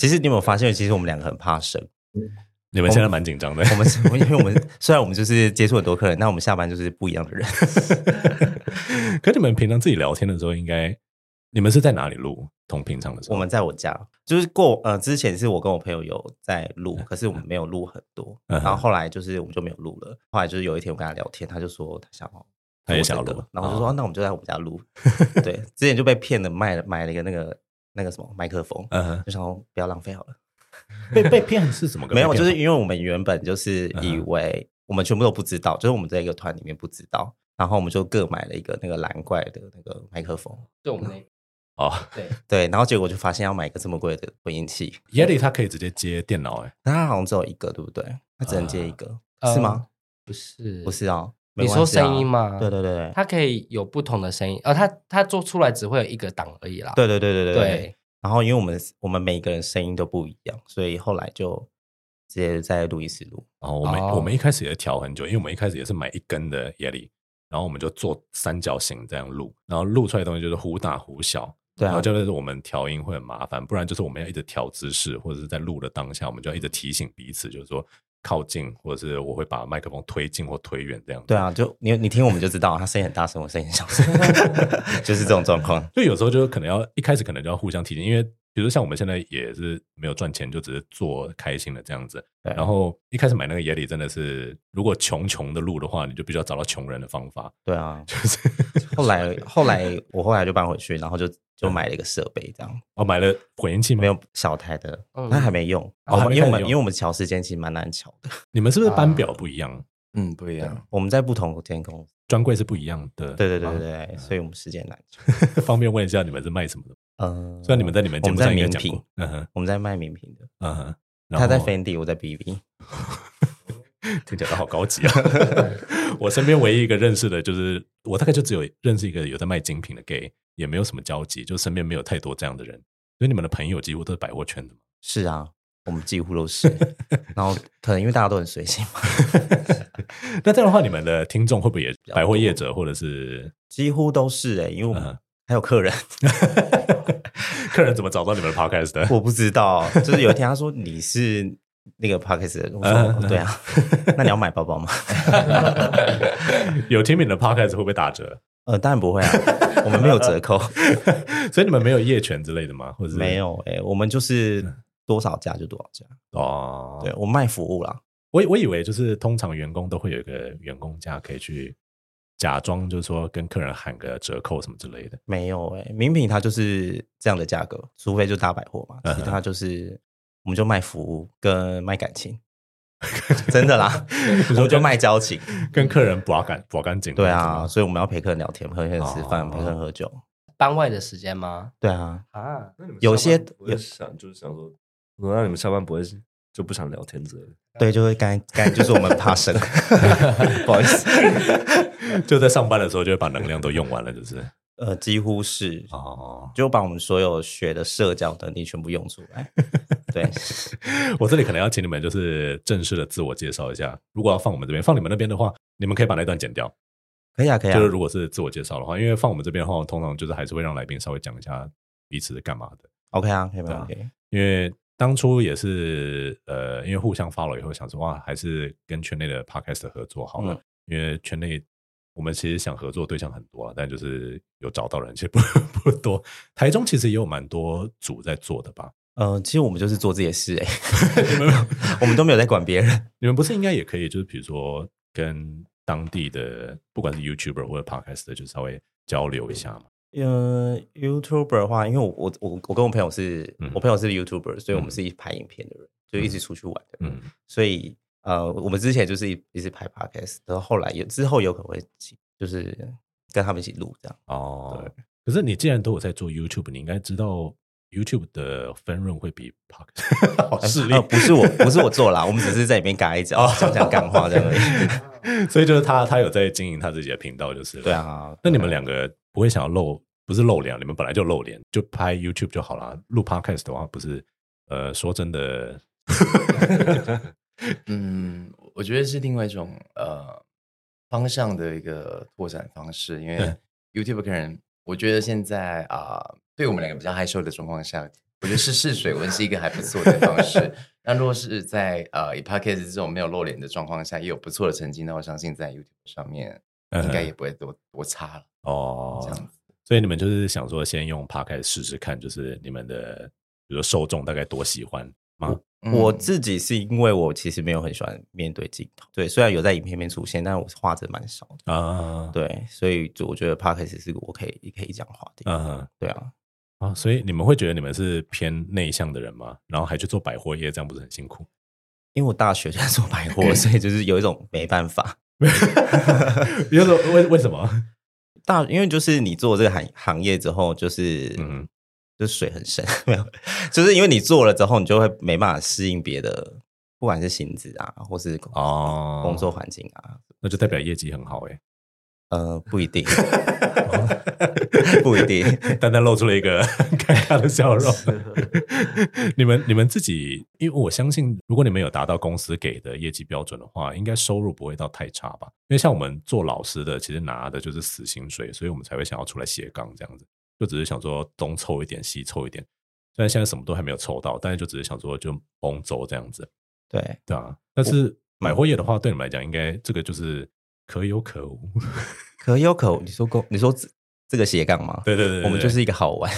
其实你有没有发现，其实我们两个很怕生。你们现在蛮紧张的。我们因为我们 虽然我们就是接触很多客人，那我们下班就是不一样的人。可你们平常自己聊天的时候，应该你们是在哪里录？同平常的时候，我们在我家，就是过呃之前是我跟我朋友有在录，可是我们没有录很多。然后后来就是我们就没有录了。后来就是有一天我跟他聊天，他就说他想要，他也想要录，然后我就说那我们就在我们家录。对，之前就被骗了，卖了买了一个那个那个什么麦克风，嗯，就想说不要浪费好了。被被骗是什么？没有，就是因为我们原本就是以为我们全部都不知道，就是我们在一个团里面不知道，然后我们就各买了一个那个蓝怪的那个麦克风，就我们那哦，对对，然后结果就发现要买一个这么贵的混音器，Yeti 它可以直接接电脑哎，但它好像只有一个，对不对？它只能接一个，是吗？不是，不是啊。你说声音嘛？对对对，它可以有不同的声音，呃，它它做出来只会有一个档而已啦。对对对对对对。然后，因为我们我们每个人声音都不一样，所以后来就直接在录音室录。然后我们、oh. 我们一开始也调很久，因为我们一开始也是买一根的 Yeti，然后我们就做三角形这样录，然后录出来的东西就是忽大忽小。对啊，然后就是我们调音会很麻烦，不然就是我们要一直调姿势，或者是在录的当下，我们就要一直提醒彼此，就是说。靠近，或者是我会把麦克风推近或推远这样子。对啊，就你你听我们就知道，他声音很大声，我声音很小声，就是这种状况。就有时候就可能要一开始可能就要互相提醒，因为比如像我们现在也是没有赚钱，就只是做开心的这样子。对然后一开始买那个 Yeti 真的是，如果穷穷的路的话，你就必须要找到穷人的方法。对啊，就是后来 后来我后来就搬回去，然后就。就买了一个设备，这样哦，买了混音器吗？没有小台的，那还没用哦，因为我们因为我们调时间其实蛮难调的。你们是不是班表不一样？嗯，不一样。我们在不同天空，专柜是不一样的。对对对对对，所以我们时间难调。方便问一下，你们是卖什么的？嗯，虽然你们在你们节目上面讲过，嗯哼，我们在卖名品的，嗯哼，他在 Fendi，我在 BB，听起来好高级啊！我身边唯一一个认识的就是，我大概就只有认识一个有在卖精品的 gay。也没有什么交集，就身边没有太多这样的人，所以你们的朋友几乎都是百货圈的吗？是啊，我们几乎都是。然后可能因为大家都很随性嘛。那这样的话，你们的听众会不会也百货业者，或者是几乎都是哎、欸？因为我们还有客人，客人怎么找到你们的 podcast 的？我不知道，就是有一天他说你是那个 podcast 的，我说、哦、对啊，那你要买包包吗？有听你的 podcast 会不会打折？呃，当然不会啊，我们没有折扣，所以你们没有业权之类的吗？或者没有？哎，我们就是多少价就多少价哦。对，我卖服务啦。我我以为就是通常员工都会有一个员工价可以去假装，就是说跟客人喊个折扣什么之类的。没有哎，名品它就是这样的价格，除非就大百货嘛，其他就是我们就卖服务跟卖感情。真的啦，我就卖交情，跟客人把干把干净。对啊，所以我们要陪客人聊天，陪客人吃饭，陪客人喝酒。班外的时间吗？对啊。啊，有些我想就是想说，我让你们下班不会就不想聊天之类的。对，就会干干就是我们怕生，不好意思，就在上班的时候就会把能量都用完了，就是。呃，几乎是哦，就把我们所有学的社交能力全部用出来。对，我这里可能要请你们就是正式的自我介绍一下。如果要放我们这边，放你们那边的话，你们可以把那段剪掉。可以啊，可以啊。就是如果是自我介绍的话，因为放我们这边的话，通常就是还是会让来宾稍微讲一下彼此是干嘛的。OK 啊，可以吗？OK。因为当初也是呃，因为互相 follow 以后，想说哇，还是跟圈内的 podcast 合作好了，嗯、因为圈内。我们其实想合作对象很多啊，但就是有找到人其实不 不多。台中其实也有蛮多组在做的吧？呃，其实我们就是做这些事哎、欸，我们都没有在管别人。你们不是应该也可以，就是比如说跟当地的不管是 YouTuber 或者 Podcast 就稍微交流一下嘛？呃，YouTuber 的话，因为我我我我跟我朋友是，嗯、我朋友是 YouTuber，所以我们是一拍影片的人，嗯、就一直出去玩的人，嗯，所以。呃，我们之前就是一一直拍 podcast，然后后来有之后有可能会就是跟他们一起录这样。哦，对。可是你既然都有在做 YouTube，你应该知道 YouTube 的分润会比 podcast 好势利。不是我，不是我做啦，我们只是在里面嘎一脚，讲讲干话这样而已。所以就是他，他有在经营他自己的频道，就是对啊。那你们两个不会想要露，不是露脸，你们本来就露脸，就拍 YouTube 就好了。录 podcast 的话，不是呃，说真的。嗯，我觉得是另外一种呃方向的一个拓展方式，因为 YouTube 可能我觉得现在啊、呃，对我们两个比较害羞的状况下，我觉得试试水温是一个还不错的方式。那如果是在呃以 Podcast 这种没有露脸的状况下，也有不错的成绩，那我相信在 YouTube 上面应该也不会多、嗯、多差了。哦，这样子。所以你们就是想说，先用 Podcast 试试看，就是你们的比如说受众大概多喜欢吗？嗯、我自己是因为我其实没有很喜欢面对镜头，对，虽然有在影片里面出现，但是我画质蛮少的啊。对，所以就我觉得 Podcast 是我可以可以讲话的。嗯，对啊。啊，所以你们会觉得你们是偏内向的人吗？然后还去做百货业，这样不是很辛苦？因为我大学就在做百货，所以就是有一种没办法。有种为为什么？大因为就是你做这个行行业之后，就是嗯。就水很深，没有，就是因为你做了之后，你就会没办法适应别的，不管是薪资啊，或是哦工作环境啊，那就代表业绩很好哎。呃，不一定，不一定，单单露出了一个尴尬的笑容。你们你们自己，因为我相信，如果你们有达到公司给的业绩标准的话，应该收入不会到太差吧？因为像我们做老师的，其实拿的就是死薪水，所以我们才会想要出来斜杠这样子。就只是想说东凑一点西凑一点，虽然现在什么都还没有凑到，但是就只是想说就崩走这样子。对对啊，但是买货业的话，对你们来讲，应该这个就是可有可无，可有可无。你说过，你说这个斜杠吗？对对对，我们就是一个好玩。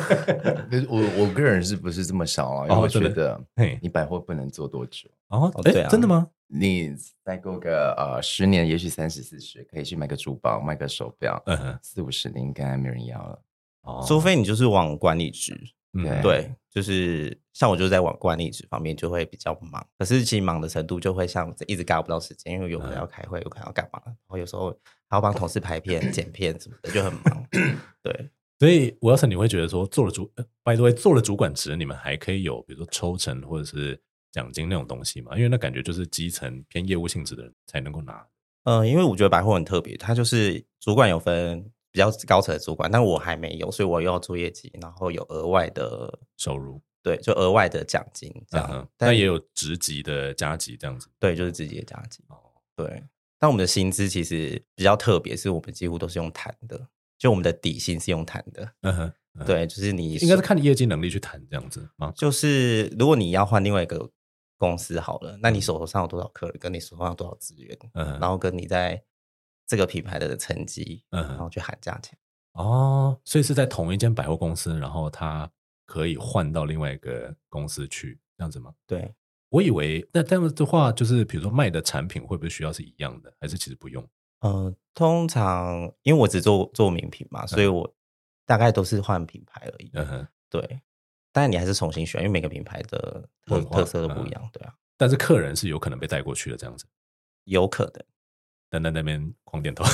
我我个人是不是这么想啊？因为我觉得，你百货不能做多久哦？对啊，真的吗？你再过个呃十年，也许三十四十，可以去买个珠宝，买个手表，嗯哼，四五十年应该没人要了。哦，除非你就是往管理职，嗯，对，就是像我就在往管理职方面就会比较忙，可是其实忙的程度就会像一直赶不到时间，因为有可能要开会，有可能要干嘛，然后有时候还要帮同事拍片、剪片什么的，就很忙。对，所以我要是，你会觉得说做了主 the way，做了主管职，你们还可以有比如说抽成或者是。奖金那种东西嘛，因为那感觉就是基层偏业务性质的人才能够拿。嗯、呃，因为我觉得百货很特别，它就是主管有分比较高层的主管，但我还没有，所以我又要做业绩，然后有额外的收入，对，就额外的奖金这样。嗯、但也有职级的加级这样子，对，就是职级的加级。哦，对。但我们的薪资其实比较特别，是我们几乎都是用谈的，就我们的底薪是用谈的。嗯哼，对，就是你应该是看你业绩能力去谈这样子吗？就是如果你要换另外一个。公司好了，那你手头上有多少客人？跟你手头上有多少资源？嗯，然后跟你在这个品牌的成绩，嗯，然后去喊价钱。哦，所以是在同一间百货公司，然后他可以换到另外一个公司去，这样子吗？对，我以为那这样的话，就是比如说卖的产品会不会需要是一样的，还是其实不用？呃，通常因为我只做做名品嘛，所以我大概都是换品牌而已。嗯哼，对。但你还是重新选，因为每个品牌的特特色都不一样，对啊。但是客人是有可能被带过去的，这样子，有可能。但在那边狂点头，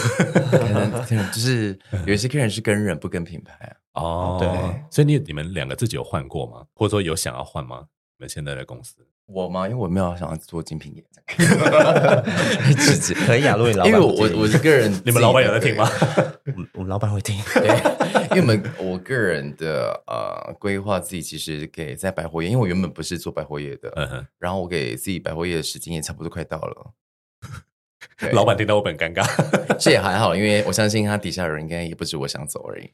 就是 有一些客人是跟人不跟品牌啊。哦，对。所以你你们两个自己有换过吗？或者说有想要换吗？你们现在的公司？我吗？因为我没有想要做精品业，可以啊，如果你老板，因为我我个人，你们老板有在听吗？我们老板会听，对，因为我们我个人的呃规划自己其实给在百货业，因为我原本不是做百货业的，然后我给自己百货业的时间也差不多快到了。老板听到我很尴尬，这也还好，因为我相信他底下的人应该也不止我想走而已。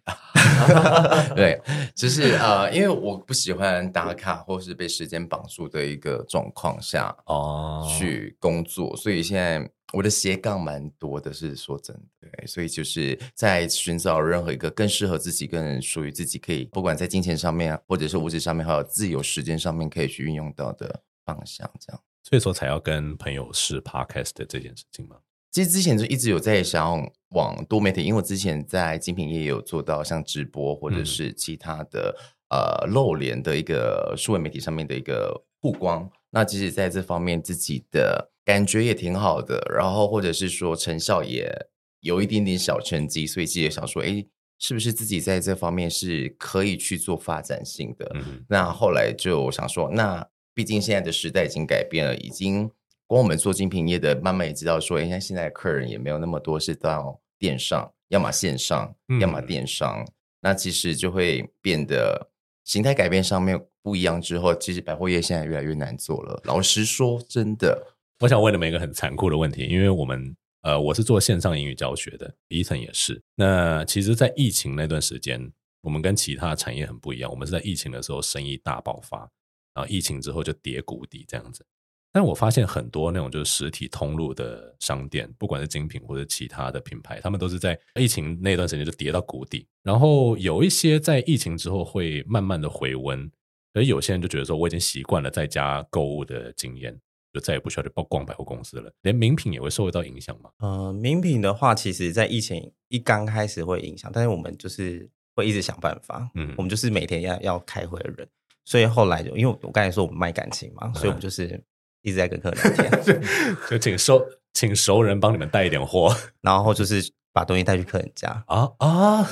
对，只是呃，因为我不喜欢打卡或是被时间绑住的一个状况下哦去工作，所以现在我的斜杠蛮多的，是说真的。对，所以就是在寻找任何一个更适合自己、更属于自己，可以不管在金钱上面或者是物质上面，还有自由时间上面可以去运用到的方向，这样。所以说才要跟朋友试 podcast 的这件事情吗？其实之前就一直有在想要往多媒体，因为我之前在精品业也有做到像直播或者是其他的、嗯、呃露脸的一个数位媒体上面的一个曝光。那其实在这方面自己的感觉也挺好的，然后或者是说成效也有一点点小成绩，所以自己也想说，哎，是不是自己在这方面是可以去做发展性的？嗯、那后来就想说，那。毕竟现在的时代已经改变了，已经光我们做精品业的，慢慢也知道说，哎，像现在的客人也没有那么多是到电商，要么线上，要么电商，嗯、那其实就会变得形态改变上面不一样之后，其实百货业现在越来越难做了。老实说，真的，我想问你们一个很残酷的问题，因为我们呃，我是做线上英语教学的，第一层也是。那其实，在疫情那段时间。我们跟其他产业很不一样，我们是在疫情的时候生意大爆发，然后疫情之后就跌谷底这样子。但我发现很多那种就是实体通路的商店，不管是精品或者其他的品牌，他们都是在疫情那段时间就跌到谷底。然后有一些在疫情之后会慢慢的回温，而有些人就觉得说，我已经习惯了在家购物的经验，就再也不需要去逛百货公司了。连名品也会受到影响吗？呃，名品的话，其实在疫情一刚开始会影响，但是我们就是会一直想办法。嗯，我们就是每天要要开会的人，所以后来就因为我刚才说我们卖感情嘛，所以我们就是。一直在跟客人聊天，就请熟请熟人帮你们带一点货，然后就是把东西带去客人家啊啊，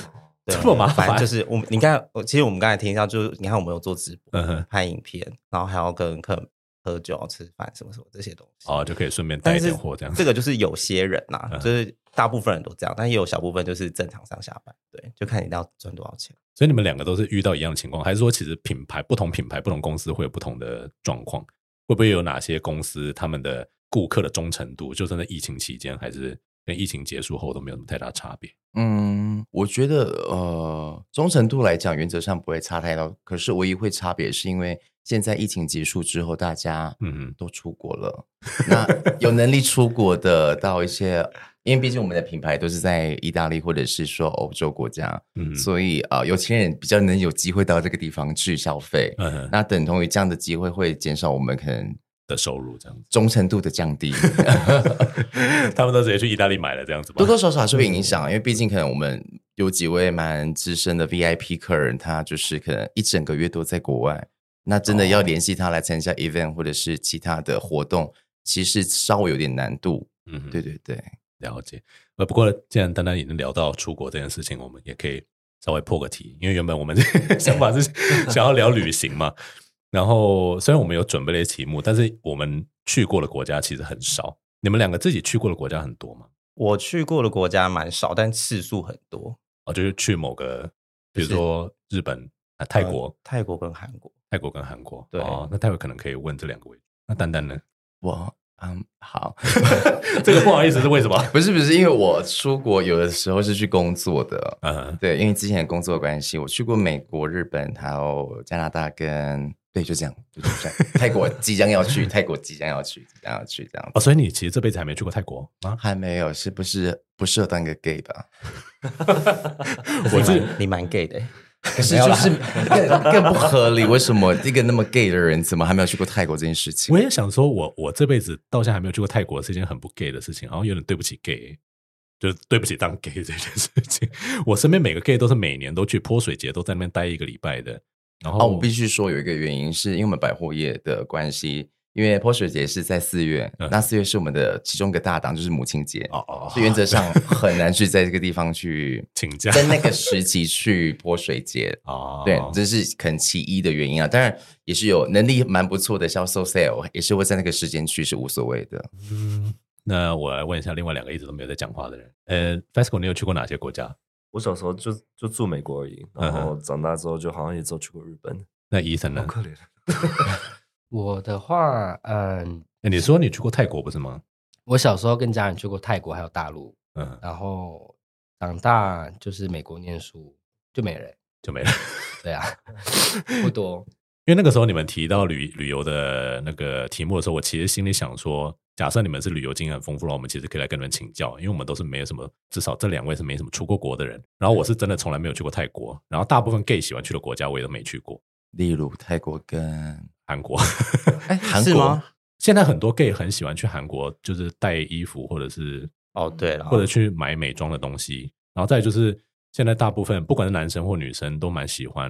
这么麻烦。就是我们，你看，其实我们刚才听一下，就是你看我们有做直播、拍影片，然后还要跟客人喝酒、吃饭什么什么这些东西，哦，就可以顺便带一点货这样。这个就是有些人呐，就是大部分人都这样，但也有小部分就是正常上下班，对，就看你要赚多少钱。所以你们两个都是遇到一样的情况，还是说其实品牌不同品牌不同公司会有不同的状况？会不会有哪些公司他们的顾客的忠诚度，就算在疫情期间，还是跟疫情结束后都没有什么太大差别？嗯，我觉得呃，忠诚度来讲，原则上不会差太多。可是唯一会差别，是因为现在疫情结束之后，大家嗯都出国了，嗯、那有能力出国的到一些。因为毕竟我们的品牌都是在意大利或者是说欧洲国家，嗯，所以啊、呃，有钱人比较能有机会到这个地方去消费，嗯，那等同于这样的机会会减少我们可能的收入，这样子忠诚度的降低。他们都直接去意大利买了这样子吗？多多少少还是会影 响，嗯、因为毕竟可能我们有几位蛮资深的 VIP 客人，他就是可能一整个月都在国外，那真的要联系他来参加 event 或者是其他的活动，其实稍微有点难度。嗯，对对对。了解，呃，不过既然丹丹已经聊到出国这件事情，我们也可以稍微破个题，因为原本我们 想法是 想要聊旅行嘛。然后虽然我们有准备了一些题目，但是我们去过的国家其实很少。你们两个自己去过的国家很多吗？我去过的国家蛮少，但次数很多。哦，就是去某个，比如说日本、就是、啊、泰国、呃、泰国跟韩国，泰国跟韩国。对，哦，那待会可能可以问这两个位置。那丹丹呢？我。嗯，好，这个不好意思是为什么？不是不是，因为我出国有的时候是去工作的，嗯，对，因为之前的工作的关系，我去过美国、日本，还有加拿大跟，对，就这样，就这样。泰国即将要去，泰国即将要去，即将要去这样。哦，所以你其实这辈子还没去过泰国吗？还没有，是不是不适合当个 gay 吧？我是你蛮 gay 的。可是就是更更不合理，为什么 一个那么 gay 的人，怎么还没有去过泰国这件事情？我也想说我，我我这辈子到现在还没有去过泰国，是一件很不 gay 的事情，然后有点对不起 gay，就是对不起当 gay 这件事情。我身边每个 gay 都是每年都去泼水节，都在那边待一个礼拜的。然后、哦、我必须说有一个原因，是因为我们百货业的关系。因为泼水节是在四月，嗯、那四月是我们的其中一个大档，就是母亲节哦哦，所以原则上很难去在这个地方去 请假，在那个时期去泼水节 哦，对，这是可能其一的原因啊。当然也是有能力蛮不错的销售 sale，也是会在那个时间去是无所谓的。嗯，那我来问一下另外两个一直都没有在讲话的人，呃，Fasco，你有去过哪些国家？我小时候就就住美国而已，然后长大之后就好像也只有去过日本。嗯、那医生呢？好可怜。我的话，嗯，你说你去过泰国不是吗？我小时候跟家人去过泰国，还有大陆，嗯，然后长大就是美国念书，就没了，就没了。对啊，不多。因为那个时候你们提到旅旅游的那个题目的时候，我其实心里想说，假设你们是旅游经验很丰富了，我们其实可以来跟你们请教，因为我们都是没有什么，至少这两位是没什么出过国的人。然后我是真的从来没有去过泰国，然后大部分 gay 喜欢去的国家我也都没去过，例如泰国跟。韩国，哎，韩国现在很多 gay 很喜欢去韩国，就是带衣服或者是哦，对了，或者去买美妆的东西。然后再就是现在大部分不管是男生或女生都蛮喜欢，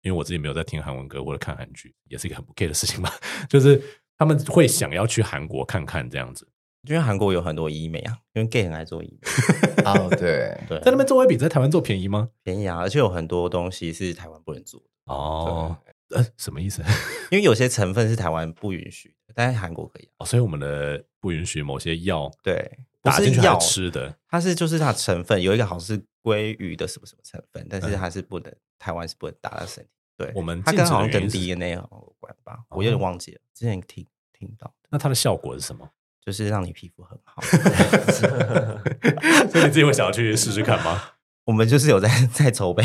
因为我自己没有在听韩文歌或者看韩剧，也是一个很不 gay 的事情嘛。就是他们会想要去韩国看看这样子，因为韩国有很多医美啊，因为 gay 很爱做医美。哦，对对，在那边做会比在台湾做便宜吗？便宜啊，而且有很多东西是台湾不能做哦。呃，什么意思？因为有些成分是台湾不允许，但是韩国可以哦。所以我们的不允许某些药，对，打进去要吃的，它是就是它成分有一个好像是鲑鱼的什么什么成分，但是它是不能，台湾是不能打到身体。对，我们它跟好像跟 DNA 有关吧，我有点忘记了，之前听听到。那它的效果是什么？就是让你皮肤很好。所以你自己会想要去试试看吗？我们就是有在在筹备，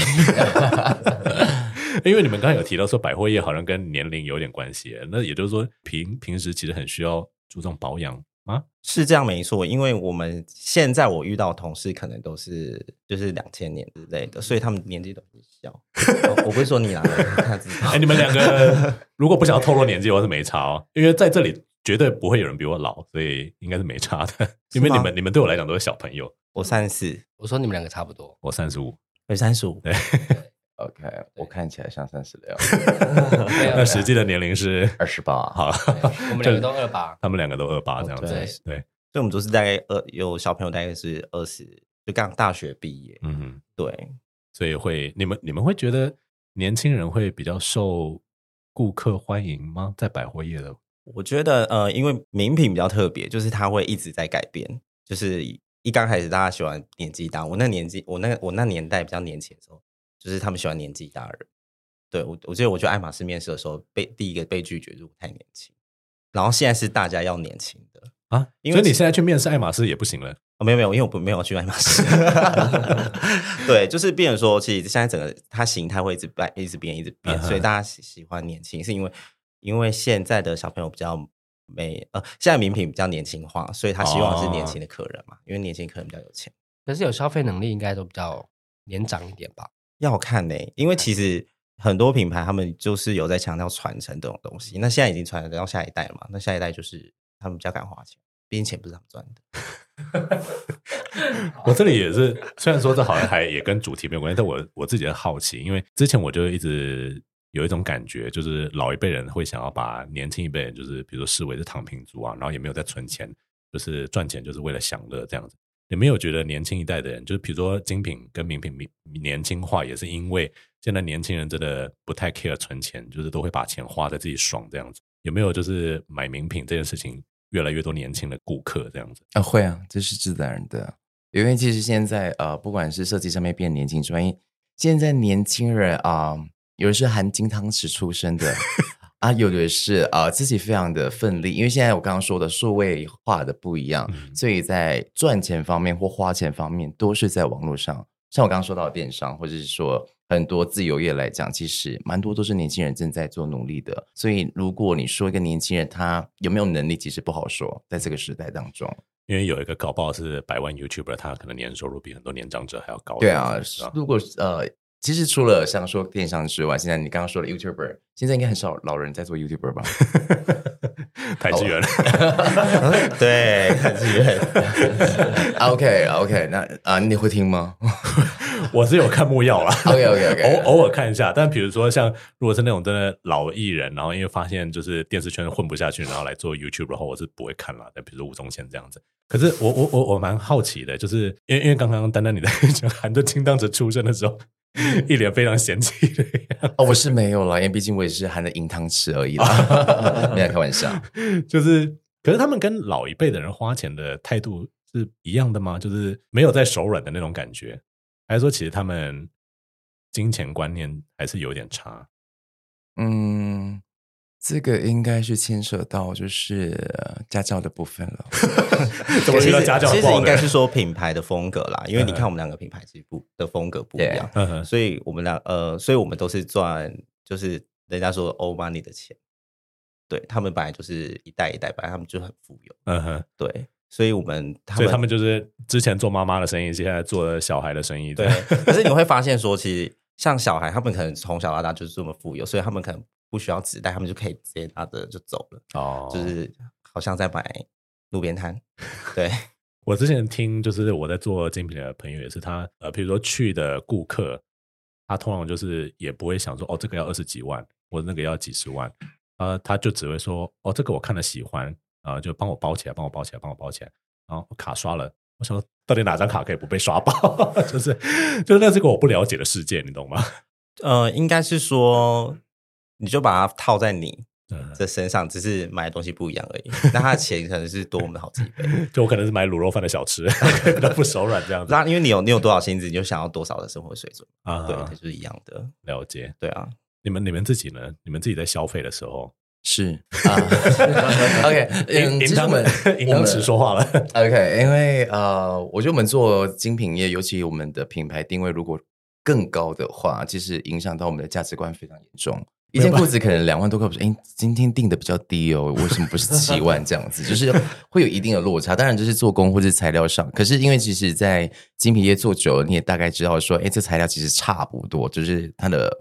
因为你们刚才有提到说百货业好像跟年龄有点关系，那也就是说平平时其实很需要注重保养吗？是这样没错，因为我们现在我遇到同事可能都是就是两千年之类的，所以他们年纪都很小。我不会说你啦，哎、欸，你们两个如果不想要透露年纪，我是没差哦，因为在这里绝对不会有人比我老，所以应该是没差的。因为你们你们对我来讲都是小朋友。我三十四，我说你们两个差不多。我三十五，我三十五。对，OK，我看起来像三十六。那实际的年龄是二十八。好，我们两个都二八，他们两个都二八这样子。对，对，所以我们都是大概二有小朋友，大概是二十，就刚大学毕业。嗯哼，对，所以会你们你们会觉得年轻人会比较受顾客欢迎吗？在百货业的，我觉得呃，因为名品比较特别，就是它会一直在改变，就是。一刚开始，大家喜欢年纪大。我那年纪，我那我那年代比较年轻的时候，就是他们喜欢年纪大的人。对我，我记得我去爱马仕面试的时候，被第一个被拒绝，就是我太年轻。然后现在是大家要年轻的啊，因为所以你现在去面试爱马仕也不行了。哦，没有没有，因为我不没有去爱马仕。对，就是变成说，其实现在整个它形态会一直变，一直变，一直变，所以大家喜喜欢年轻，是因为因为现在的小朋友比较。没呃，现在名品比较年轻化，所以他希望是年轻的客人嘛，哦、因为年轻客人比较有钱。可是有消费能力，应该都比较年长一点吧？要看呢、欸，因为其实很多品牌他们就是有在强调传承这种东西。那现在已经传承到下一代了嘛？那下一代就是他们比较敢花钱，毕竟钱不是他们赚的。我这里也是，虽然说这好像还也跟主题没有关系，但我我自己的好奇，因为之前我就一直。有一种感觉，就是老一辈人会想要把年轻一辈人，就是比如说视为是躺平族啊，然后也没有在存钱，就是赚钱就是为了享乐这样子。有没有觉得年轻一代的人，就是比如说精品跟名品年轻化，也是因为现在年轻人真的不太 care 存钱，就是都会把钱花在自己爽这样子。有没有就是买名品这件事情，越来越多年轻的顾客这样子啊？会啊，这是自然的。因为其实现在呃，不管是设计上面变年轻，专业，现在年轻人啊。有的是含金汤匙出身的啊，有的是啊、呃、自己非常的奋力，因为现在我刚刚说的数位化的不一样，嗯、所以在赚钱方面或花钱方面都是在网络上。像我刚刚说到的电商，或者是说很多自由业来讲，其实蛮多都是年轻人正在做努力的。所以如果你说一个年轻人他有没有能力，其实不好说，在这个时代当中，因为有一个搞不好是百万 YouTuber，他可能年收入比很多年长者还要高。对啊，如果呃。其实除了像说电商之外，现在你刚刚说的 YouTuber，现在应该很少老人在做 YouTuber 吧？太资源了，对，太资源。OK OK，那啊，你会听吗？我是有看木曜啦。OK OK OK，偶偶尔看一下。但比如说像如果是那种真的老艺人，然后因为发现就是电视圈混不下去，然后来做 YouTuber 的话，我是不会看了。但比如说吴宗宪这样子，可是我我我我蛮好奇的，就是因为因为刚刚丹丹你在讲含着金汤匙出生的时候。一脸非常嫌弃的样子。哦，我是没有啦，因为毕竟我也是含着银汤匙而已啦，没有开玩笑。就是，可是他们跟老一辈的人花钱的态度是一样的吗？就是没有在手软的那种感觉，还是说其实他们金钱观念还是有点差？嗯。这个应该是牵涉到就是家教的部分了。怎么提到家教？其实应该是说品牌的风格啦，因为你看我们两个品牌其实不的风格不一样.所以我们俩呃，所以我们都是赚就是人家说 old money 的钱。对，他们本来就是一代一代，本来他们就很富有。嗯哼，对，所以我们所以他们就是之前做妈妈的生意，现在做小孩的生意。对，可是你会发现说，其实像小孩，他们可能从小到大就是这么富有，所以他们可能。不需要纸袋，他们就可以直接拿着就走了。哦，就是好像在买路边摊。对，我之前听，就是我在做精品的朋友也是他，他呃，比如说去的顾客，他通常就是也不会想说，哦，这个要二十几万，或者那个要几十万，呃，他就只会说，哦，这个我看了喜欢，啊、呃，就帮我包起来，帮我包起来，帮我包起来，然后卡刷了。我想说，到底哪张卡可以不被刷爆？就是就是那是个我不了解的世界，你懂吗？呃，应该是说。你就把它套在你的身上，只是买的东西不一样而已。那他的钱可能是多我们的好几倍。就我可能是买卤肉饭的小吃，都不手软这样子。那因为你有你有多少薪资，你就想要多少的生活水准啊？对，它就是一样的。了解。对啊，你们你们自己呢？你们自己在消费的时候，是啊，OK，嗯，其实我们银当时说话了，OK，因为呃，我觉得我们做精品业，尤其我们的品牌定位如果更高的话，其实影响到我们的价值观非常严重。一件裤子可能两万多块，不是？哎，今天定的比较低哦，为什么不是七万这样子？就是会有一定的落差。当然，就是做工或者材料上，可是因为其实，在精品业做久了，你也大概知道说，哎，这材料其实差不多，就是它的。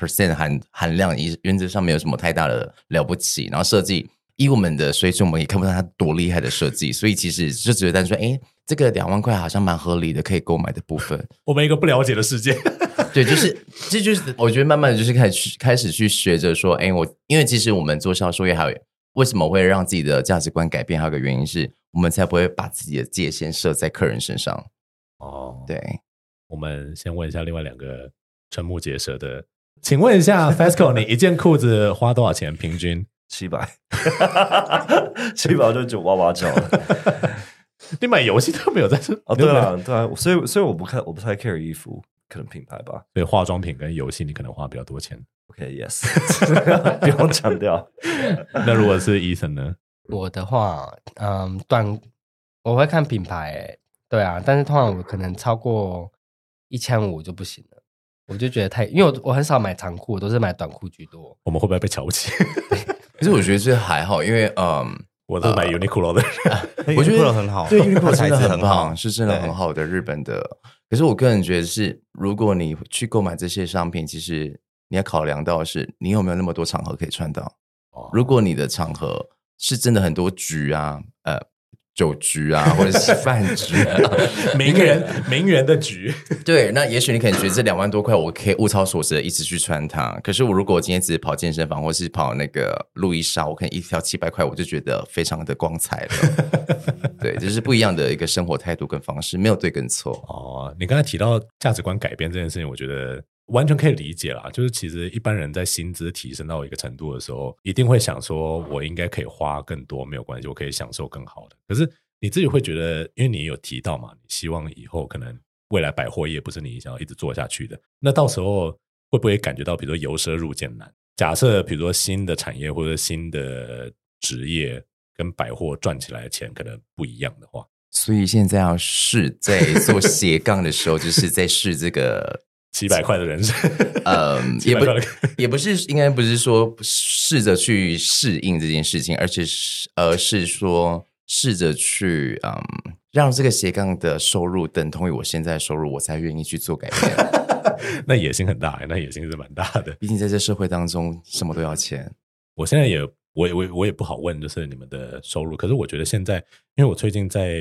percent 含含量，原原则上没有什么太大的了不起。然后设计，以我们的水准，我们也看不到它多厉害的设计。所以其实就只是单说，哎，这个两万块好像蛮合理的，可以购买的部分。我们一个不了解的世界，对，就是这就是我觉得慢慢的就是开始去开始去学着说，哎，我因为其实我们做销售业还有为什么会让自己的价值观改变，还有个原因是我们才不会把自己的界限设在客人身上。哦，对，我们先问一下另外两个瞠目结舌的。请问一下，Fasco，你一件裤子花多少钱？平均七百，七百就九哇哇叫了。你买游戏都没有在这哦？对啊，对啊，所以所以我不看，我不太 care 衣服，可能品牌吧。所以化妆品跟游戏，你可能花比较多钱。OK，Yes，不用强调。那如果是 Ethan 呢？我的话，嗯，短我会看品牌，对啊，但是通常我可能超过一千五就不行了。我就觉得太，因为我我很少买长裤，我都是买短裤居多。我们会不会被瞧不起？可是我觉得这还好，因为嗯，我都买 Uniqlo 的，我觉得很好，对 Uniqlo 真的很好，是真的很好的日本的。可是我个人觉得是，如果你去购买这些商品，其实你要考量到的是，你有没有那么多场合可以穿到。如果你的场合是真的很多局啊，呃。酒局啊，或者是饭局，名人名人的局。对，那也许你可能觉得这两万多块，我可以物超所值的一直去穿它。可是我如果我今天只是跑健身房，或是跑那个路易莎，我可能一条七百块，我就觉得非常的光彩了。对，这、就是不一样的一个生活态度跟方式，没有对跟错。哦，你刚才提到价值观改变这件事情，我觉得。完全可以理解啦，就是其实一般人在薪资提升到一个程度的时候，一定会想说，我应该可以花更多，没有关系，我可以享受更好的。可是你自己会觉得，因为你有提到嘛，你希望以后可能未来百货业不是你想要一直做下去的，那到时候会不会感觉到，比如说由奢入俭难？假设比如说新的产业或者新的职业跟百货赚起来的钱可能不一样的话，所以现在要试在做斜杠的时候，就是在试这个。几百块的人生，嗯 也不也不是，应该不是说试着去适应这件事情，而且是而是说试着去嗯，让这个斜杠的收入等同于我现在的收入，我才愿意去做改变。那野心很大，那野心是蛮大的。毕竟在这社会当中，什么都要钱。我现在也，我也我我也不好问，就是你们的收入。可是我觉得现在，因为我最近在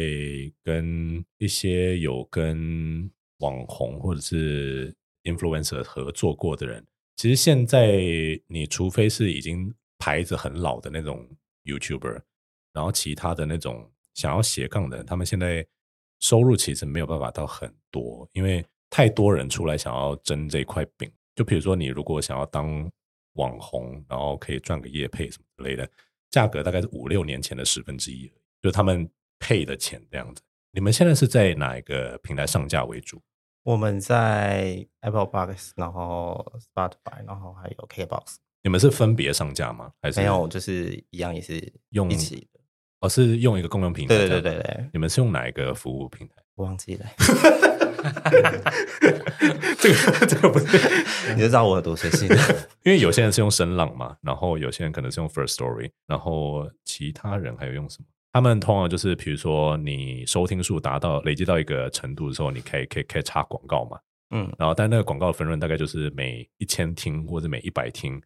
跟一些有跟网红或者是 influencer 合作过的人，其实现在你除非是已经牌子很老的那种 YouTuber，然后其他的那种想要斜杠的人，他们现在收入其实没有办法到很多，因为太多人出来想要争这块饼。就比如说你如果想要当网红，然后可以赚个业配什么之类的，价格大概是五六年前的十分之一，就他们配的钱这样子。你们现在是在哪一个平台上架为主？我们在 Apple Box，然后 Spotify，然后还有 KBox。你们是分别上架吗？还是没有？就是一样，也是用一起的。哦，是用一个共用平台。对对对对。你们是用哪一个服务平台？我忘记了。这个这个不是，你就知道我有多随性。因为有些人是用声浪嘛，然后有些人可能是用 First Story，然后其他人还有用什么？他们通常就是，比如说你收听数达到累积到一个程度的时候，你可以可以可以插广告嘛，嗯，然后但那个广告的分润大概就是每一千听或者每一百听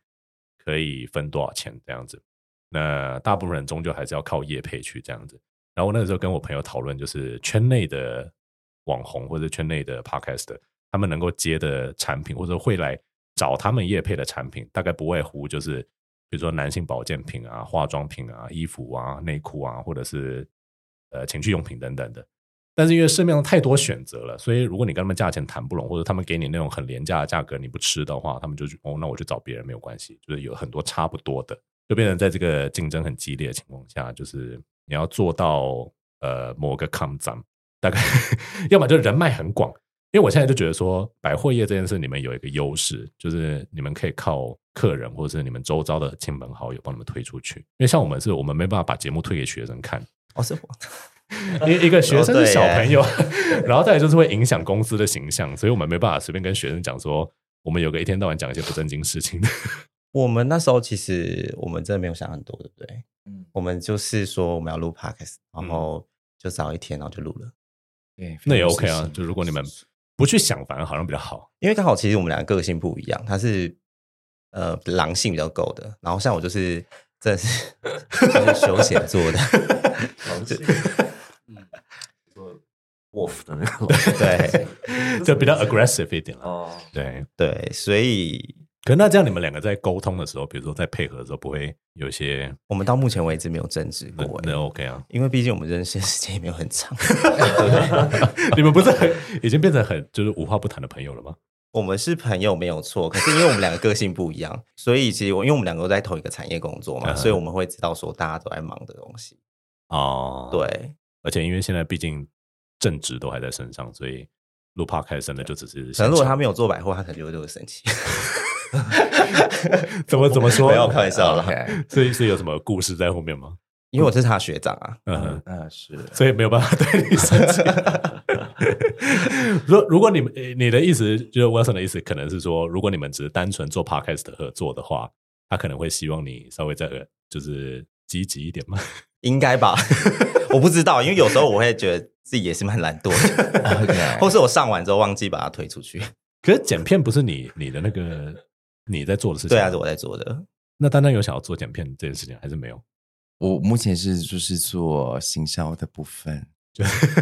可以分多少钱这样子。那大部分人终究还是要靠业配去这样子。然后我那个时候跟我朋友讨论，就是圈内的网红或者圈内的 Podcast，他们能够接的产品或者会来找他们业配的产品，大概不外乎就是。比如说男性保健品啊、化妆品啊、衣服啊、内裤啊，或者是呃情趣用品等等的。但是因为市面上太多选择了，所以如果你跟他们价钱谈不拢，或者他们给你那种很廉价的价格你不吃的话，他们就哦，那我去找别人没有关系。就是有很多差不多的，就变成在这个竞争很激烈的情况下，就是你要做到呃某个抗战，大概 要么就人脉很广，因为我现在就觉得说，百货业这件事，你们有一个优势，就是你们可以靠客人或者是你们周遭的亲朋好友帮你们推出去。因为像我们是，我们没办法把节目推给学生看。哦，是我一一个学生是小朋友，然后再来就是会影响公司的形象，所以我们没办法随便跟学生讲说，我们有个一天到晚讲一些不正经事情的。我们那时候其实我们真的没有想很多，对不对？嗯，我们就是说我们要录 podcast，然后就找一天，然后就录了。对，那也 OK 啊。就如果你们不去想，反而好像比较好。因为刚好其实我们两个个性不一样，他是呃狼性比较够的，然后像我就是真的是就是休闲做的狼性，嗯，做 wolf 的那种，对，就比较 aggressive 一点了。哦，对对，所以。可那这样，你们两个在沟通的时候，比如说在配合的时候，不会有些？我们到目前为止没有争执过，那 OK 啊？因为毕竟我们认识的时间也没有很长，你们不是很已经变成很就是无话不谈的朋友了吗？我们是朋友没有错，可是因为我们两个个性不一样，所以其实我因为我们两个都在同一个产业工作嘛，所以我们会知道说大家都在忙的东西哦。对，而且因为现在毕竟正职都还在身上，所以录 Podcast 真的就只是。可能如果他没有做百货，他可能就会就会生气。怎么怎么说？不要开玩笑了。所以是有什么故事在后面吗？因为我是他学长啊。嗯嗯，是，所以没有办法对你生气。如 如果你们你的意思就是 Wilson 的意思，可能是说，如果你们只是单纯做 Podcast 合作的话，他可能会希望你稍微再就是积极一点嘛？应该吧？我不知道，因为有时候我会觉得自己也是蛮懒惰的，Okay. 或是我上完之后忘记把它推出去。可是剪片不是你你的那个你在做的事情？对啊，是我在做的。那丹丹有想要做剪片这件事情，还是没有？我目前是就是做行销的部分，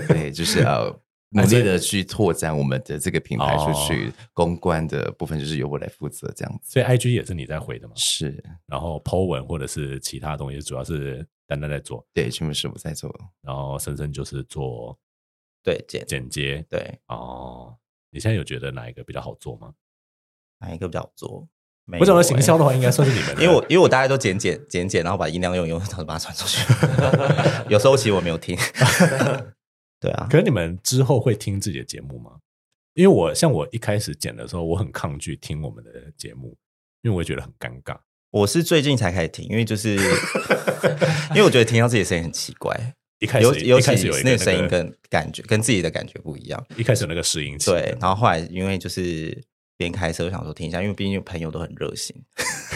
对，就是要 努力的去拓展我们的这个品牌出去，公关的部分就是由我来负责这样子。所以 IG 也是你在回的吗？是，然后 Po 文或者是其他东西，主要是丹丹在做，对，全部是我在做。然后深深就是做对剪剪接，对哦。你现在有觉得哪一个比较好做吗？哪一个比较好做？我讲的行销的话，应该算是你们，因为我因为我大概都剪剪剪剪，然后把音量用用，然后把它传出去。有时候其实我没有听。对啊，可是你们之后会听自己的节目吗？因为我像我一开始剪的时候，我很抗拒听我们的节目，因为我觉得很尴尬。我是最近才开始听，因为就是因为我觉得听到自己的声音很奇怪。一开始，尤其有那个声音跟感觉跟自己的感觉不一样。一开始有那个适应期，对，然后后来因为就是边开车想说听一下，因为毕竟朋友都很热心，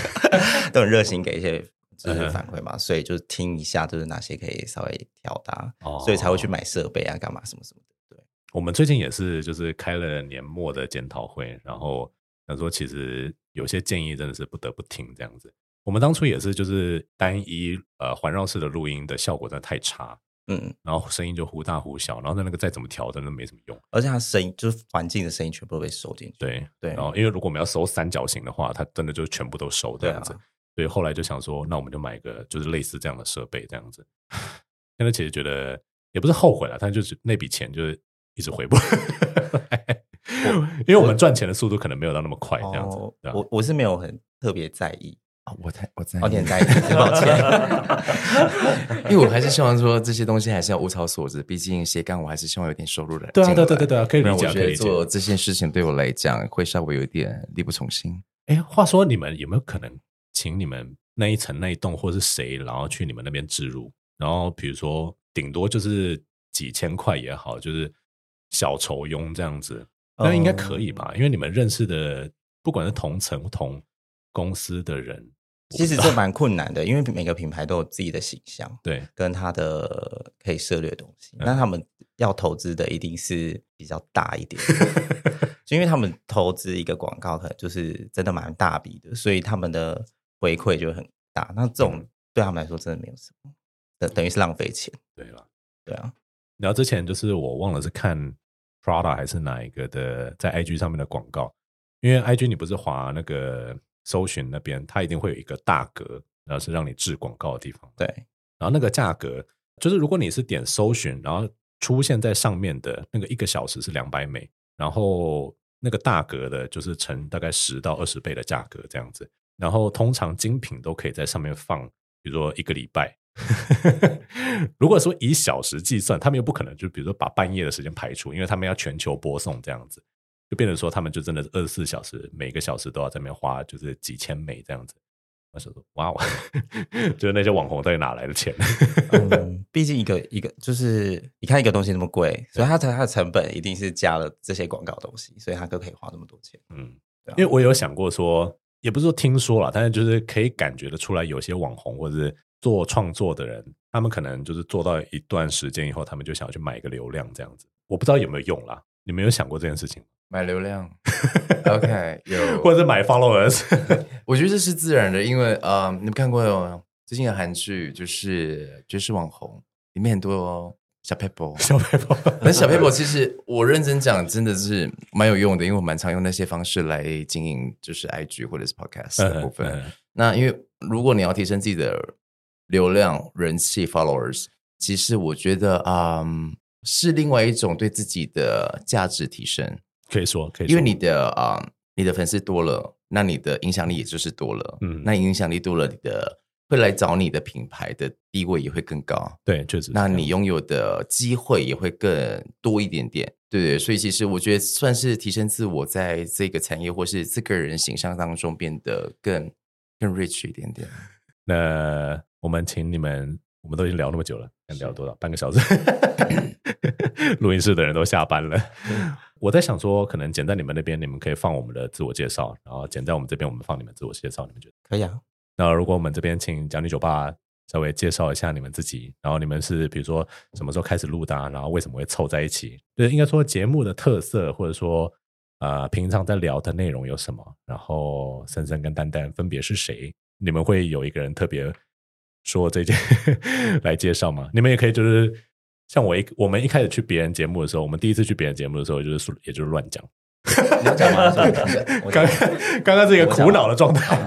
都很热心给一些就是反馈嘛，所以就听一下，就是哪些可以稍微调大，所以才会去买设备啊，干嘛什么什么的。对，我们最近也是就是开了年末的检讨会，然后想说其实有些建议真的是不得不听这样子。我们当初也是就是单一呃环绕式的录音的效果真的太差。嗯，然后声音就忽大忽小，然后那个再怎么调，真的没什么用。而且它声音就是环境的声音全部都被收进去。对对。然后因为如果我们要收三角形的话，它真的就全部都收这样子。所以后来就想说，那我们就买一个就是类似这样的设备这样子。现在其实觉得也不是后悔了，但就是那笔钱就是一直回不来。因为我们赚钱的速度可能没有到那么快这样子。我我是没有很特别在意。哦，我在我在，有点在意，抱歉，因为我还是希望说这些东西还是要物超所值，毕竟斜杠我还是希望有点收入的。对啊，对对对对，可以理解，可以做这件事情对我来讲会稍微有一点力不从心。哎，话说你们有没有可能请你们那一层那一栋或是谁，然后去你们那边置入，然后比如说顶多就是几千块也好，就是小酬佣这样子，那应该可以吧？因为你们认识的不管是同层同公司的人。其实这蛮困难的，因为每个品牌都有自己的形象，对，跟他的可以涉猎的东西。那他们要投资的一定是比较大一点，就因为他们投资一个广告，可能就是真的蛮大笔的，所以他们的回馈就很大。那这种对他们来说真的没有什么，等等于是浪费钱。对了，对啊。然后之前就是我忘了是看 Prada 还是哪一个的在 IG 上面的广告，因为 IG 你不是划那个。搜寻那边，它一定会有一个大格，然后是让你置广告的地方。对，然后那个价格就是，如果你是点搜寻，然后出现在上面的那个一个小时是两百美，然后那个大格的就是乘大概十到二十倍的价格这样子。然后通常精品都可以在上面放，比如说一个礼拜，如果说以小时计算，他们又不可能就比如说把半夜的时间排除，因为他们要全球播送这样子，就变成说他们就真的是二十四小时，每个小时都要在那边花就是几千美这样子。我说哇，就是那些网红到底哪来的钱？嗯，毕竟一个一个就是你看一个东西那么贵，所以它的它的成本一定是加了这些广告东西，所以它都可以花那么多钱。嗯，因为我有想过说，也不是说听说了，但是就是可以感觉得出来，有些网红或者是做创作的人，他们可能就是做到一段时间以后，他们就想要去买一个流量这样子。我不知道有没有用啦，你没有想过这件事情？买流量，OK，有，或者是买 followers，我觉得这是自然的，因为呃，你们看过有最近的韩剧，就是绝世网红，里面很多小撇步，小撇步，那小撇步其实我认真讲，真的是蛮有用的，因为我蛮常用那些方式来经营，就是 IG 或者是 Podcast 的部分。那因为如果你要提升自己的流量、人气、followers，其实我觉得啊、嗯，是另外一种对自己的价值提升。可以说，可以说，因为你的啊、呃，你的粉丝多了，那你的影响力也就是多了，嗯，那影响力多了，你的会来找你的品牌的地位也会更高，对，确实，那你拥有的机会也会更多一点点，对对，所以其实我觉得算是提升自我，在这个产业或是这个人形象当中变得更更 rich 一点点。那我们请你们，我们都已经聊那么久了，聊多少？半个小时，录音室的人都下班了。我在想说，可能剪在你们那边，你们可以放我们的自我介绍；然后剪在我们这边，我们放你们自我介绍。你们觉得可以啊？那如果我们这边请讲女酒吧稍微介绍一下你们自己，然后你们是比如说什么时候开始录的，然后为什么会凑在一起？对，应该说节目的特色，或者说呃平常在聊的内容有什么？然后森森跟丹丹分别是谁？你们会有一个人特别说这件 来介绍吗？你们也可以就是。像我一我们一开始去别人节目的时候，我们第一次去别人节目的时候，就是也就是乱讲。你要讲吗？刚刚刚是一个苦恼的状态。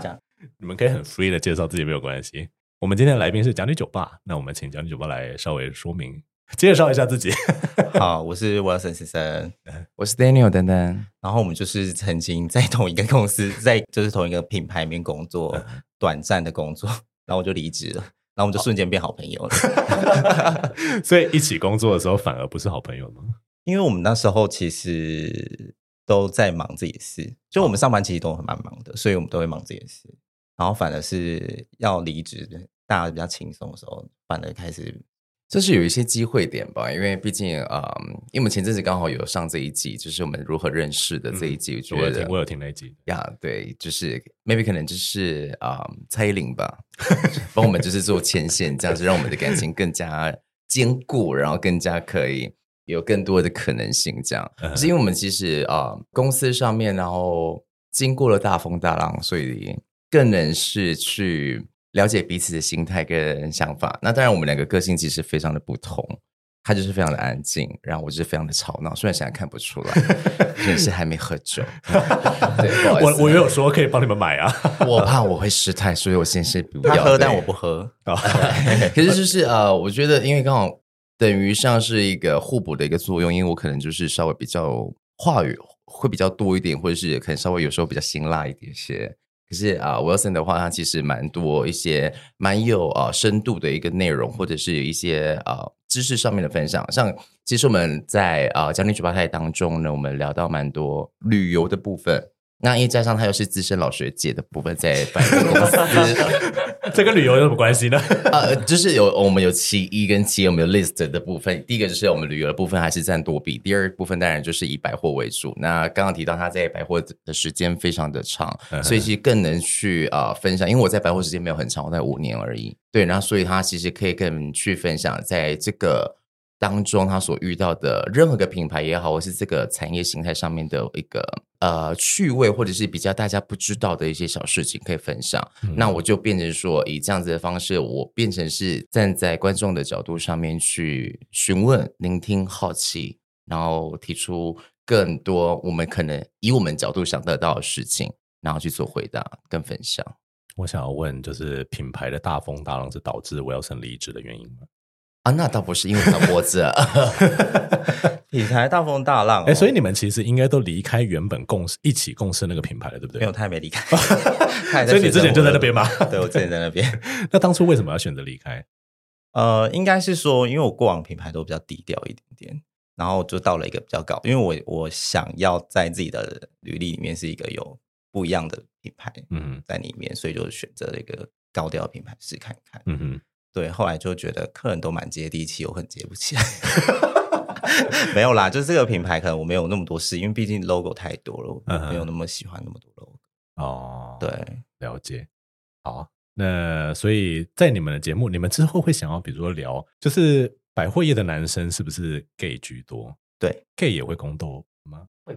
你们可以很 free 的介绍自己没有关系。我们今天的来宾是讲女酒吧，那我们请讲女酒吧来稍微说明介绍一下自己。好，我是 Wilson 先生，我是 Daniel 丹丹。然后我们就是曾经在同一个公司，在就是同一个品牌里面工作，短暂的工作，然后我就离职了。然后我们就瞬间变好朋友了 所以一起工作的时候反而不是好朋友吗？因为我们那时候其实都在忙自己的事，就我们上班其实都很蛮忙的，所以我们都会忙自己的事。然后反而是要离职，大家比较轻松的时候，反而开始。这是有一些机会点吧，因为毕竟啊、嗯，因为我们前阵子刚好有上这一季，就是我们如何认识的这一季，嗯、我觉得我有听，我有听那一集呀，对，就是 maybe 可能就是啊、嗯，蔡依林吧，帮我们就是做牵线，这样子让我们的感情更加坚固，然后更加可以有更多的可能性，这样。可是因为我们其实啊、嗯，公司上面然后经过了大风大浪，所以更能是去。了解彼此的心态跟想法，那当然我们两个个性其实非常的不同。他就是非常的安静，然后我就是非常的吵闹。虽然现在看不出来，也是还没喝酒。对，我我也有说可以帮你们买啊，我怕我会失态，所以我先是不 要。他喝，但我不喝。可是就是呃，我觉得因为刚好等于像是一个互补的一个作用，因为我可能就是稍微比较话语会比较多一点，或者是可能稍微有时候比较辛辣一点些。可是啊，Wilson 的话，他其实蛮多一些蛮有啊深度的一个内容，或者是一些啊知识上面的分享。像其实我们在啊讲女酒吧台当中呢，我们聊到蛮多旅游的部分。那因为加上他又是资深老学姐的部分，在办公司，这跟旅游有什么关系呢？呃，就是有我们有其一跟其二，我们有 list 的部分。第一个就是我们旅游的部分还是占多比，第二部分当然就是以百货为主。那刚刚提到他在百货的时间非常的长，所以其实更能去啊、呃、分享。因为我在百货时间没有很长，我在五年而已。对，然后所以他其实可以更去分享在这个。当中他所遇到的任何个品牌也好，或是这个产业形态上面的一个呃趣味，或者是比较大家不知道的一些小事情可以分享。嗯、那我就变成说，以这样子的方式，我变成是站在观众的角度上面去询问、聆听、好奇，然后提出更多我们可能以我们角度想得到的事情，然后去做回答跟分享。我想要问，就是品牌的大风大浪是导致 Wilson 离职的原因吗？啊，那倒不是因为小脖子，品牌大风大浪，哦，哎、欸，所以你们其实应该都离开原本共事一起共事那个品牌了，对不对？没有，他还没离开，所以你之前就在那边吗？对，我之前在那边。那当初为什么要选择离开？呃，应该是说，因为我过往品牌都比较低调一点点，然后就到了一个比较高，因为我我想要在自己的履历里面是一个有不一样的品牌，嗯，在里面，所以就选择了一个高调的品牌试看看，嗯哼，对，后来就觉得客人都蛮接地气，我很接不起来，没有啦，就是这个品牌可能我没有那么多事，因为毕竟 logo 太多了，我没有那么喜欢那么多 logo，哦，对，了解，好。那所以在你们的节目，你们之后会想要，比如说聊，就是百货业的男生是不是 gay 居多？对，gay 也会宫斗吗？会。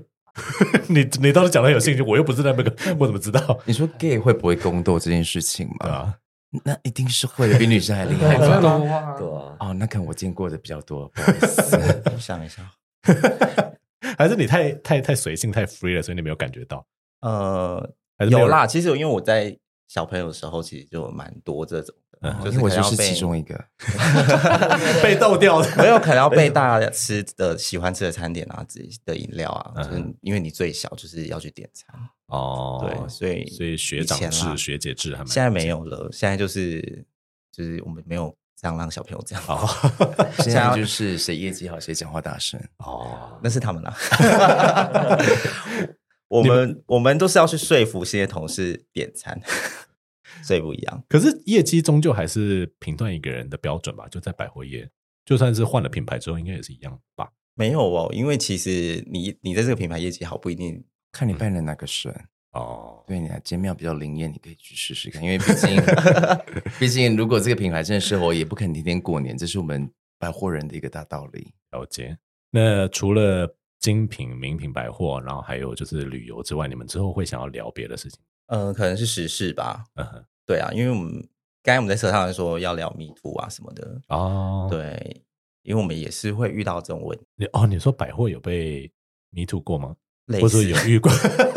你你倒是讲的有兴趣，我又不是那个，我怎么知道？你说 gay 会不会宫斗这件事情吗？啊，那一定是会的，比女生还厉害吧？对啊。哦，那可能我见过的比较多，不好意思，我想一下，还是你太太太随性太 free 了，所以你没有感觉到？呃，有啦，其实因为我在。小朋友的时候其实就蛮多这种的，嗯、就是我就是其中一个。被逗掉的，没有可能要被大家吃的喜欢吃的餐点啊，自己的饮料啊，嗯、就是因为你最小，就是要去点餐。哦。对，所以所以学长制、学姐制还蛮现在没有了，现在就是就是我们没有这样让小朋友这样。哦。现在就是谁业绩好谁讲话大声。哦，那是他们啦。我们我们都是要去说服这些同事点餐，所以不一样。可是业绩终究还是评断一个人的标准吧？就在百货业，就算是换了品牌之后，应该也是一样吧？没有哦，因为其实你你在这个品牌业绩好不一定看你拜的哪个神哦。对，你啊间庙比较灵验，你可以去试试看。因为毕竟 毕竟如果这个品牌真的适合我，也不肯天天过年。这是我们百货人的一个大道理。了解。那除了精品名品百货，然后还有就是旅游之外，你们之后会想要聊别的事情？嗯、呃，可能是时事吧。嗯哼，对啊，因为我们刚才我们在车上说要聊迷途啊什么的哦。对，因为我们也是会遇到这种问题。你哦，你说百货有被 Me Too 过吗？类似或者有遇过？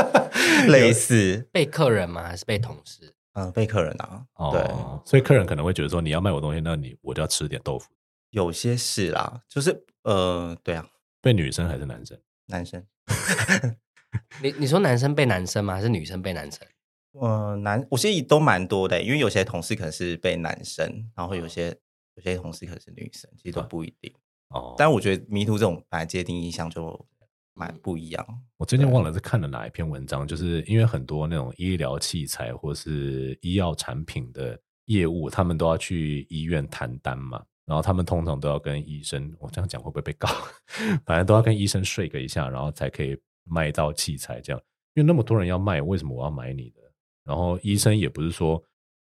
类似被客人吗？还是被同事？嗯，被客人啊。哦、对，所以客人可能会觉得说，你要卖我东西，那你我就要吃点豆腐。有些是啦，就是呃，对啊。被女生还是男生？男生。你你说男生被男生吗？还是女生被男生？呃，男，我其实都蛮多的，因为有些同事可能是被男生，然后有些、哦、有些同事可能是女生，其实都不一定。哦。但我觉得迷途这种本来界定印象就蛮不一样。我最近忘了是看了哪一篇文章，就是因为很多那种医疗器材或是医药产品的业务，他们都要去医院谈单嘛。然后他们通常都要跟医生，我这样讲会不会被告？反正都要跟医生说个一下，然后才可以卖到器材这样。因为那么多人要卖，为什么我要买你的？然后医生也不是说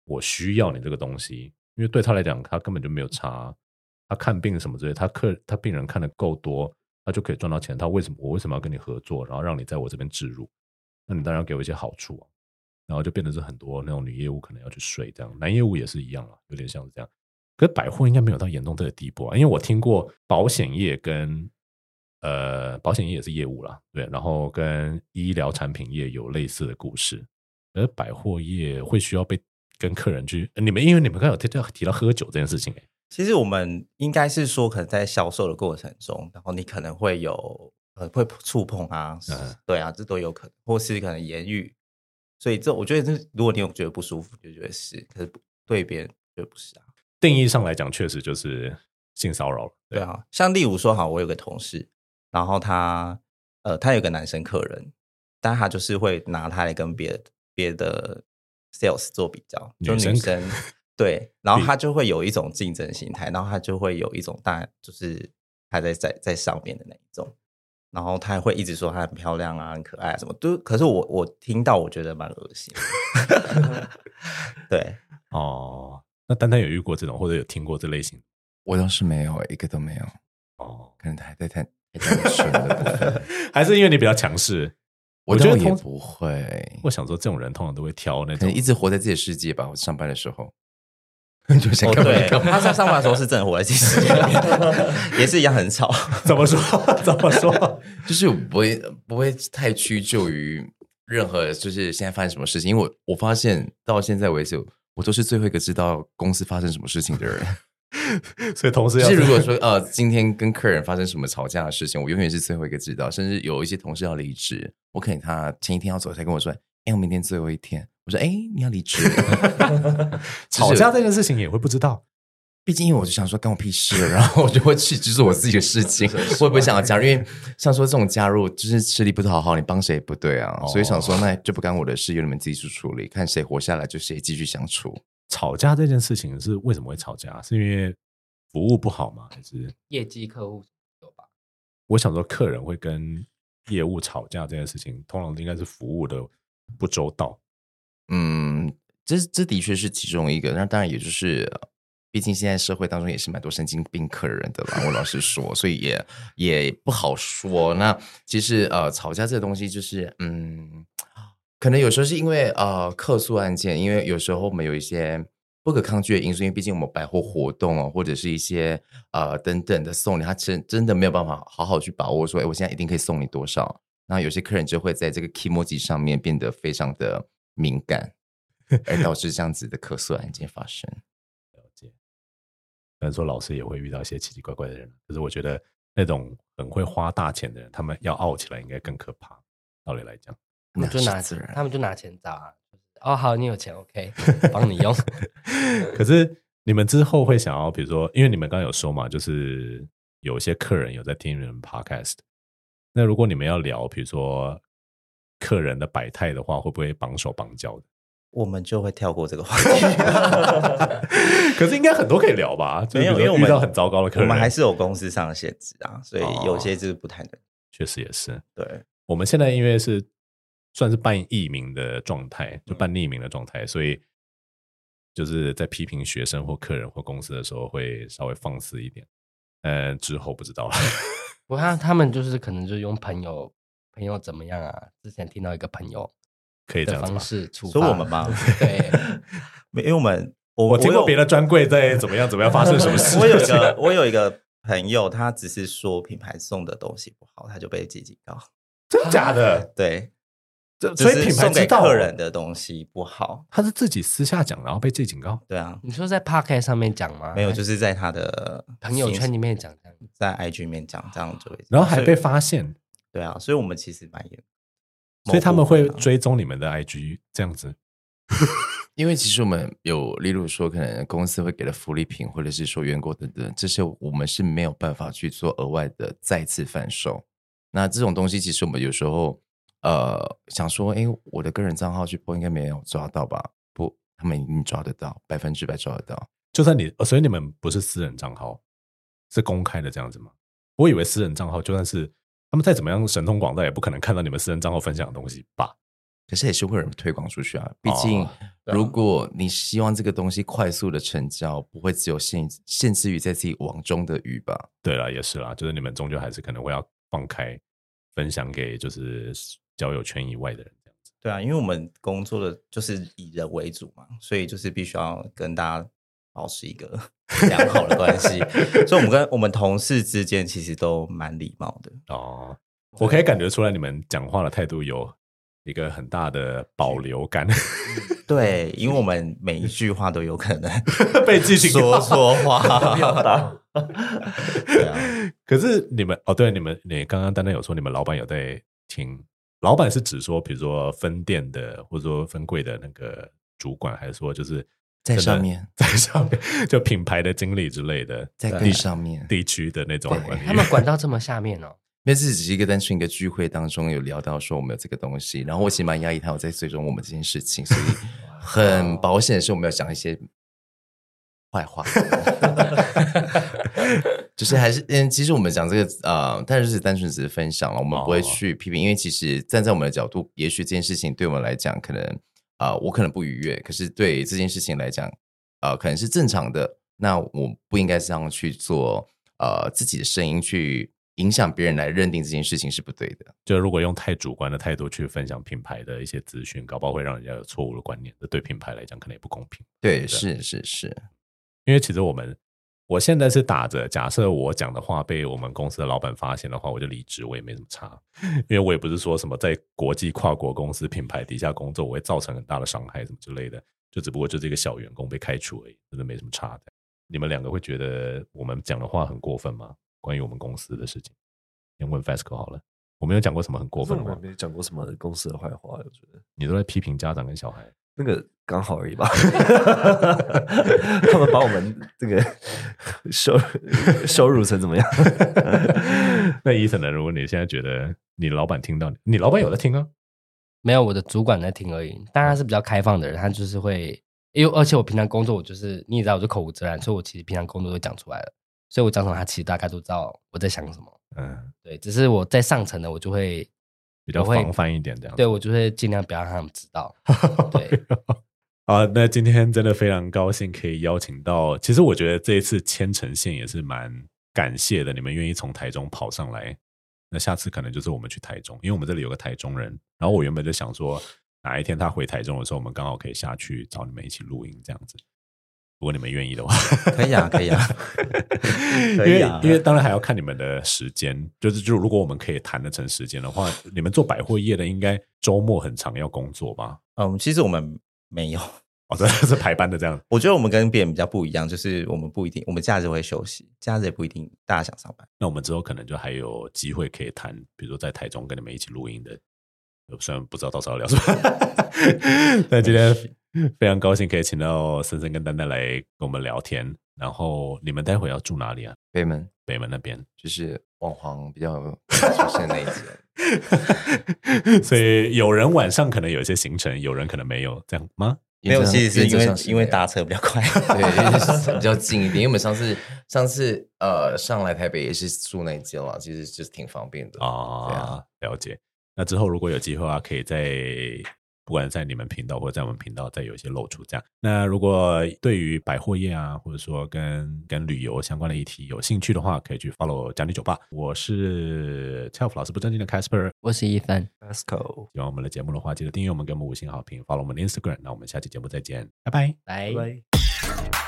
我需要你这个东西，因为对他来讲，他根本就没有差。他看病什么之类，他客他病人看得够多，他就可以赚到钱。他为什么我为什么要跟你合作，然后让你在我这边置入？那你当然要给我一些好处啊。然后就变得是很多那种女业务可能要去睡这样，男业务也是一样啊，有点像是这样。可是百货应该没有到严重这个地步啊，因为我听过保险业跟呃保险业也是业务啦，对，然后跟医疗产品业有类似的故事，而百货业会需要被跟客人去，你们因为你们刚刚有提到提到喝酒这件事情，欸，其实我们应该是说，可能在销售的过程中，然后你可能会有呃会触碰啊，嗯、对啊，这都有可能，或是可能言语，所以这我觉得这如果你有觉得不舒服，就觉得是，可是对别人就不是啊。定义上来讲，确实就是性骚扰。对啊，像例如说，哈，我有个同事，然后他呃，他有个男生客人，但他就是会拿他来跟别的别的 sales 做比较，就女生对，然后他就会有一种竞争心态，然后他就会有一种大，就是他在在在上面的那一种，然后他会一直说她很漂亮啊，很可爱啊，什么都，可是我我听到我觉得蛮恶心，对，哦。那丹丹有遇过这种，或者有听过这类型？我倒是没有，一个都没有。哦，可能还在太太纯了，还是因为你比较强势？我觉得也不会。我想说，这种人通常都会挑那种一直活在自己的世界吧。我上班的时候，就想对，他在上班的时候是真的活在自己世界里面，也是一样很吵。怎么说？怎么说？就是不会不会太屈就于任何，就是现在发生什么事情。因为我我发现到现在为止。我都是最后一个知道公司发生什么事情的人，所以同事要是如果说呃，今天跟客人发生什么吵架的事情，我永远是最后一个知道。甚至有一些同事要离职，我可能他前一天要走才跟我说：“哎，我明天最后一天。”我说：“哎，你要离职？” 吵架这件事情也会不知道。毕竟，因为我就想说，关我屁事，然后我就会去，就是我自己的事情，我也不会想要加入。因为像说这种加入，就是吃力不讨好，你帮谁也不对啊。哦、所以想说，那就不干我的事，由你们自己去处理，看谁活下来就谁继续相处。吵架这件事情是为什么会吵架？是因为服务不好吗？还是业绩客户有吧？我想说，客人会跟业务吵架这件事情，通常应该是服务的不周到。嗯，这这的确是其中一个。那当然，也就是。毕竟现在社会当中也是蛮多神经病客人的啦，我老实说，所以也也不好说。那其实呃，吵架这个东西就是，嗯，可能有时候是因为呃客诉案件，因为有时候我们有一些不可抗拒的因素，因为毕竟我们百货活动哦，或者是一些呃等等的送礼，他真真的没有办法好好去把握说，哎，我现在一定可以送你多少。那有些客人就会在这个 kimoji 上面变得非常的敏感，而导致这样子的客诉案件发生。了解虽然说老师也会遇到一些奇奇怪怪的人，可是我觉得那种很会花大钱的人，他们要傲起来应该更可怕。道理来讲，他们就拿钱，他们就拿钱砸啊。哦，好，你有钱，OK，帮你用。可是你们之后会想要，比如说，因为你们刚刚有说嘛，就是有一些客人有在听你们 Podcast，那如果你们要聊，比如说客人的百态的话，会不会绑手绑脚的？我们就会跳过这个话题 可是应该很多可以聊吧？没有，因为我们遇到很糟糕的客人，我们还是有公司上的限制啊，所以有些就是不太能。确实也是，对。我们现在因为是算是半匿名的状态，就半匿名的状态，所以就是在批评学生或客人或公司的时候会稍微放肆一点。呃，之后不知道了。我看他们就是可能就用朋友朋友怎么样啊？之前听到一个朋友。可以这样方式出说我们吗？对，因为我们我我听过别的专柜在怎么样怎么样发生什么事。我有一个 我有一个朋友，他只是说品牌送的东西不好，他就被记警告。真的假的？对，所以品牌知道客人的东西不好，他是自己私下讲，然后被记警告。对啊，你说在 Podcast 上面讲吗？没有，就是在他的朋友圈里面讲，在 IG 里面讲这样就会，然后还被发现。对啊，所以我们其实蛮严。所以他们会追踪你们的 IG 这样子，因为其实我们有，例如说可能公司会给的福利品，或者是说员工等等，这些我们是没有办法去做额外的再次贩售。那这种东西，其实我们有时候呃想说，哎，我的个人账号去播应该没有抓到吧？不，他们一定抓得到，百分之百抓得到。就算你，所以你们不是私人账号，是公开的这样子吗？我以为私人账号就算是。他们再怎么样神通广大，也不可能看到你们私人账号分享的东西吧？可是也是会有人推广出去啊。毕竟，如果你希望这个东西快速的成交，不会只有限限制于在自己网中的鱼吧？对了，也是啦，就是你们终究还是可能会要放开分享给就是交友圈以外的人这样子。对啊，因为我们工作的就是以人为主嘛，所以就是必须要跟大家。保持一个 良好的关系，所以我们跟我们同事之间其实都蛮礼貌的哦。我可以感觉出来，你们讲话的态度有一个很大的保留感。对，因为我们 每一句话都有可能 被记警说错话。对啊，可是你们哦，对，你们你刚刚丹丹有说，你们老板有在听。老板是指说，比如说分店的，或者说分柜的那个主管，还是说就是？在上面，在上面，就品牌的经理之类的，在更上面地区的那种管理。他们管 到这么下面哦。那次只是一个单纯一个聚会当中有聊到说我们有这个东西，然后我其实蛮压抑他有在追踪我们这件事情，所以 很保险的是我们要讲一些坏话。就是还是嗯，其实我们讲这个啊、呃，但是单纯只是分享了，我们不会去批评，因为其实站在我们的角度，也许这件事情对我们来讲可能。啊、呃，我可能不愉悦，可是对这件事情来讲，啊、呃，可能是正常的。那我不应该这样去做，呃，自己的声音去影响别人来认定这件事情是不对的。就如果用太主观的态度去分享品牌的一些资讯，搞不好会让人家有错误的观念，这对品牌来讲可能也不公平。对，对是是是，因为其实我们。我现在是打着假设我讲的话被我们公司的老板发现的话，我就离职，我也没什么差，因为我也不是说什么在国际跨国公司品牌底下工作，我会造成很大的伤害什么之类的，就只不过就是一个小员工被开除而已，真的没什么差的。你们两个会觉得我们讲的话很过分吗？关于我们公司的事情，先问 Fasco 好了，我没有讲过什么很过分的话，没讲过什么公司的坏话，我觉得你都在批评家长跟小孩。那个刚好而已吧。他们把我们这个收收入成怎么样？那 Ethan 呢？如果你现在觉得你老板听到你，你老板有在听啊？没有，我的主管在听而已。但他是比较开放的人，他就是会，因为而且我平常工作，我就是你也知道，我就口无遮拦，所以我其实平常工作都讲出来了。所以我讲什么，他其实大概都知道我在想什么。嗯，对，只是我在上层的，我就会比较防范一点这样。对，我就会尽量不要让他们知道。对，好，那今天真的非常高兴可以邀请到，其实我觉得这一次牵呈线也是蛮感谢的，你们愿意从台中跑上来。那下次可能就是我们去台中，因为我们这里有个台中人。然后我原本就想说，哪一天他回台中的时候，我们刚好可以下去找你们一起录音这样子。如果你们愿意的话，可以啊，可以啊，可以啊。因为当然还要看你们的时间，就是就如果我们可以谈得成时间的话，你们做百货业的应该周末很常要工作吧？嗯，其实我们没有。哦，这是排班的这样。我觉得我们跟别人比较不一样，就是我们不一定，我们假日会休息，假日也不一定大家想上班。那我们之后可能就还有机会可以谈，比如说在台中跟你们一起录音的，虽然不知道到时候要聊什么。但今天 非常高兴可以请到森森跟丹丹来跟我们聊天。然后你们待会要住哪里啊？北门，北门那边就是网黄比较 出现那一间。所以有人晚上可能有一些行程，有人可能没有，这样吗？没有，其实是因为因为搭车比较快，对，比较近一点。因为我们上次上次呃上来台北也是住那间嘛，其实就是挺方便的啊。啊了解。那之后如果有机会啊，可以在。不管在你们频道或者在我们频道，再有一些露出这样。那如果对于百货业啊，或者说跟跟旅游相关的议题有兴趣的话，可以去 follow 讲理酒吧。我是 TILF 老师不正经的 Casper，我是 Ethan Pascal。喜欢我们的节目的话，记得订阅我们，给我们五星好评，follow 我们的 Instagram。那我们下期节目再见，拜拜，拜拜。